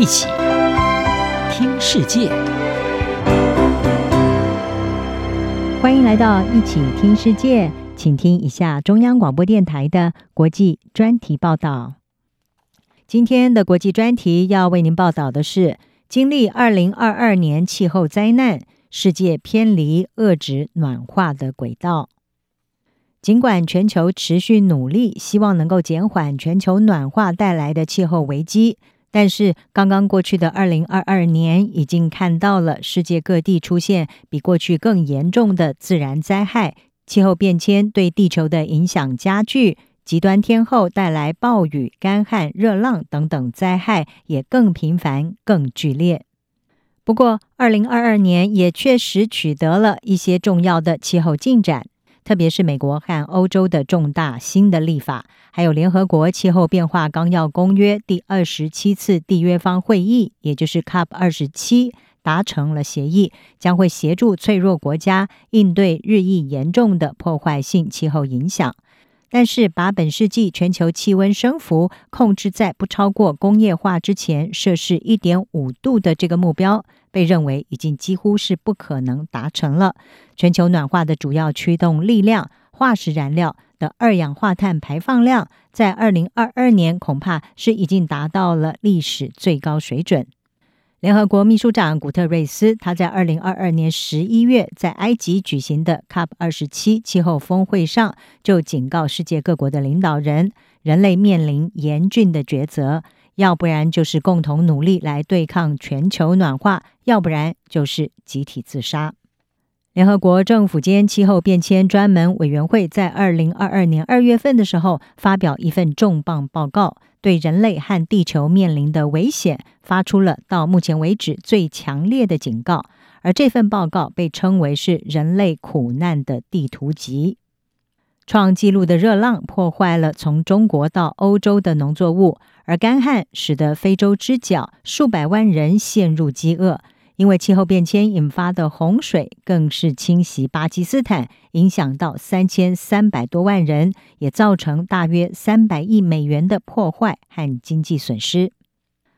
一起听世界，欢迎来到一起听世界，请听一下中央广播电台的国际专题报道。今天的国际专题要为您报道的是：经历二零二二年气候灾难，世界偏离遏制暖化的轨道。尽管全球持续努力，希望能够减缓全球暖化带来的气候危机，但是刚刚过去的二零二二年已经看到了世界各地出现比过去更严重的自然灾害，气候变迁对地球的影响加剧，极端天候带来暴雨、干旱、热浪等等灾害也更频繁、更剧烈。不过，二零二二年也确实取得了一些重要的气候进展。特别是美国和欧洲的重大新的立法，还有联合国气候变化纲要公约第二十七次缔约方会议，也就是 COP 二十七，达成了协议，将会协助脆弱国家应对日益严重的破坏性气候影响。但是，把本世纪全球气温升幅控制在不超过工业化之前摄氏一点五度的这个目标，被认为已经几乎是不可能达成了。全球暖化的主要驱动力量——化石燃料的二氧化碳排放量，在二零二二年恐怕是已经达到了历史最高水准。联合国秘书长古特瑞斯，他在二零二二年十一月在埃及举行的 COP 二十七气候峰会上，就警告世界各国的领导人，人类面临严峻的抉择，要不然就是共同努力来对抗全球暖化，要不然就是集体自杀。联合国政府间气候变迁专门委员会在二零二二年二月份的时候，发表一份重磅报告，对人类和地球面临的危险发出了到目前为止最强烈的警告。而这份报告被称为是人类苦难的地图集。创纪录的热浪破坏了从中国到欧洲的农作物，而干旱使得非洲之角数百万人陷入饥饿。因为气候变迁引发的洪水，更是侵袭巴基斯坦，影响到三千三百多万人，也造成大约三百亿美元的破坏和经济损失。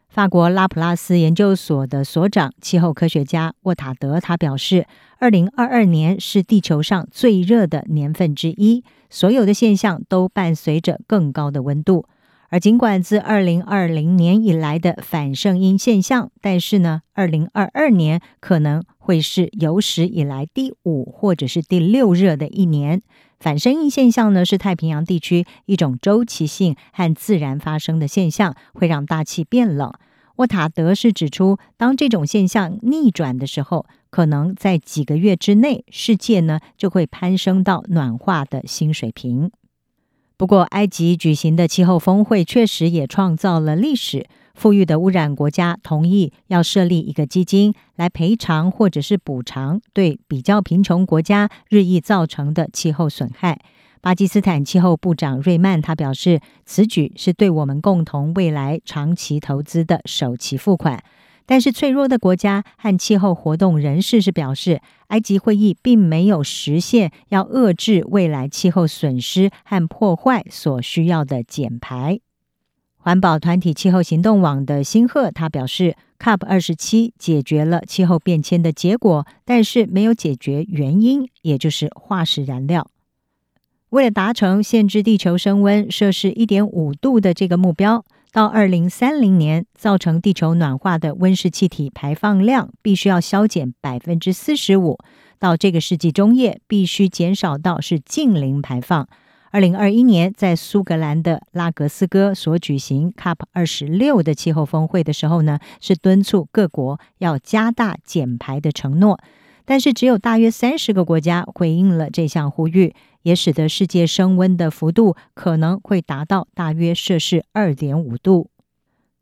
法国拉普拉斯研究所的所长、气候科学家沃塔德他表示，二零二二年是地球上最热的年份之一，所有的现象都伴随着更高的温度。而尽管自二零二零年以来的反圣婴现象，但是呢，二零二二年可能会是有史以来第五或者是第六热的一年。反圣婴现象呢，是太平洋地区一种周期性和自然发生的现象，会让大气变冷。沃塔德是指出，当这种现象逆转的时候，可能在几个月之内，世界呢就会攀升到暖化的新水平。不过，埃及举行的气候峰会确实也创造了历史。富裕的污染国家同意要设立一个基金来赔偿或者是补偿对比较贫穷国家日益造成的气候损害。巴基斯坦气候部长瑞曼他表示，此举是对我们共同未来长期投资的首期付款。但是，脆弱的国家和气候活动人士是表示，埃及会议并没有实现要遏制未来气候损失和破坏所需要的减排。环保团体气候行动网的辛赫他表示，COP 二十七解决了气候变迁的结果，但是没有解决原因，也就是化石燃料。为了达成限制地球升温摄氏一点五度的这个目标。到二零三零年，造成地球暖化的温室气体排放量必须要削减百分之四十五。到这个世纪中叶，必须减少到是近零排放。二零二一年，在苏格兰的拉格斯哥所举行 COP 二十六的气候峰会的时候呢，是敦促各国要加大减排的承诺。但是，只有大约三十个国家回应了这项呼吁。也使得世界升温的幅度可能会达到大约摄氏二点五度。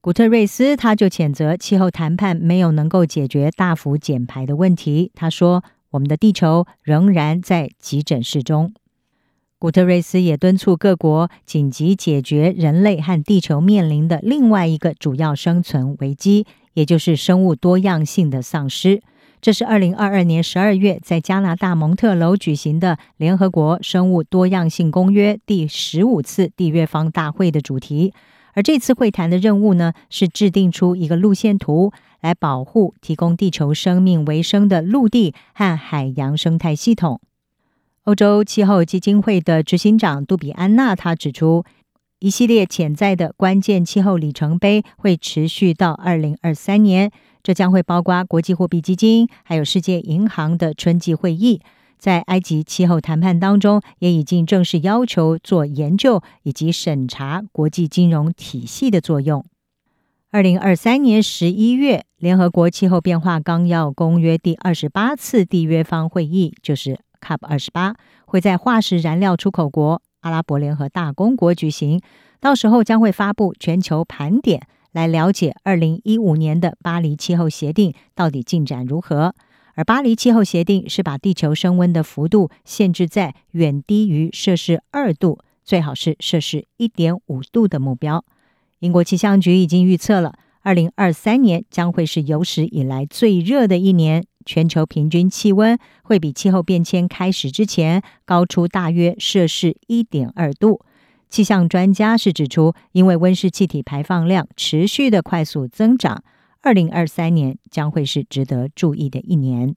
古特瑞斯他就谴责气候谈判没有能够解决大幅减排的问题。他说：“我们的地球仍然在急诊室中。”古特瑞斯也敦促各国紧急解决人类和地球面临的另外一个主要生存危机，也就是生物多样性的丧失。这是二零二二年十二月在加拿大蒙特娄举行的联合国生物多样性公约第十五次缔约方大会的主题。而这次会谈的任务呢，是制定出一个路线图，来保护提供地球生命维生的陆地和海洋生态系统。欧洲气候基金会的执行长杜比安娜她指出，一系列潜在的关键气候里程碑会持续到二零二三年，这将会包括国际货币基金还有世界银行的春季会议。在埃及气候谈判当中，也已经正式要求做研究以及审查国际金融体系的作用。二零二三年十一月，联合国气候变化纲要公约第二十八次缔约方会议，就是 COP 二十八，会在化石燃料出口国阿拉伯联合大公国举行。到时候将会发布全球盘点，来了解二零一五年的巴黎气候协定到底进展如何。而巴黎气候协定是把地球升温的幅度限制在远低于摄氏二度，最好是摄氏一点五度的目标。英国气象局已经预测了，二零二三年将会是有史以来最热的一年，全球平均气温会比气候变迁开始之前高出大约摄氏一点二度。气象专家是指出，因为温室气体排放量持续的快速增长。二零二三年将会是值得注意的一年。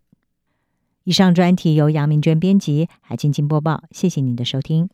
以上专题由杨明娟编辑，海清清播报。谢谢您的收听。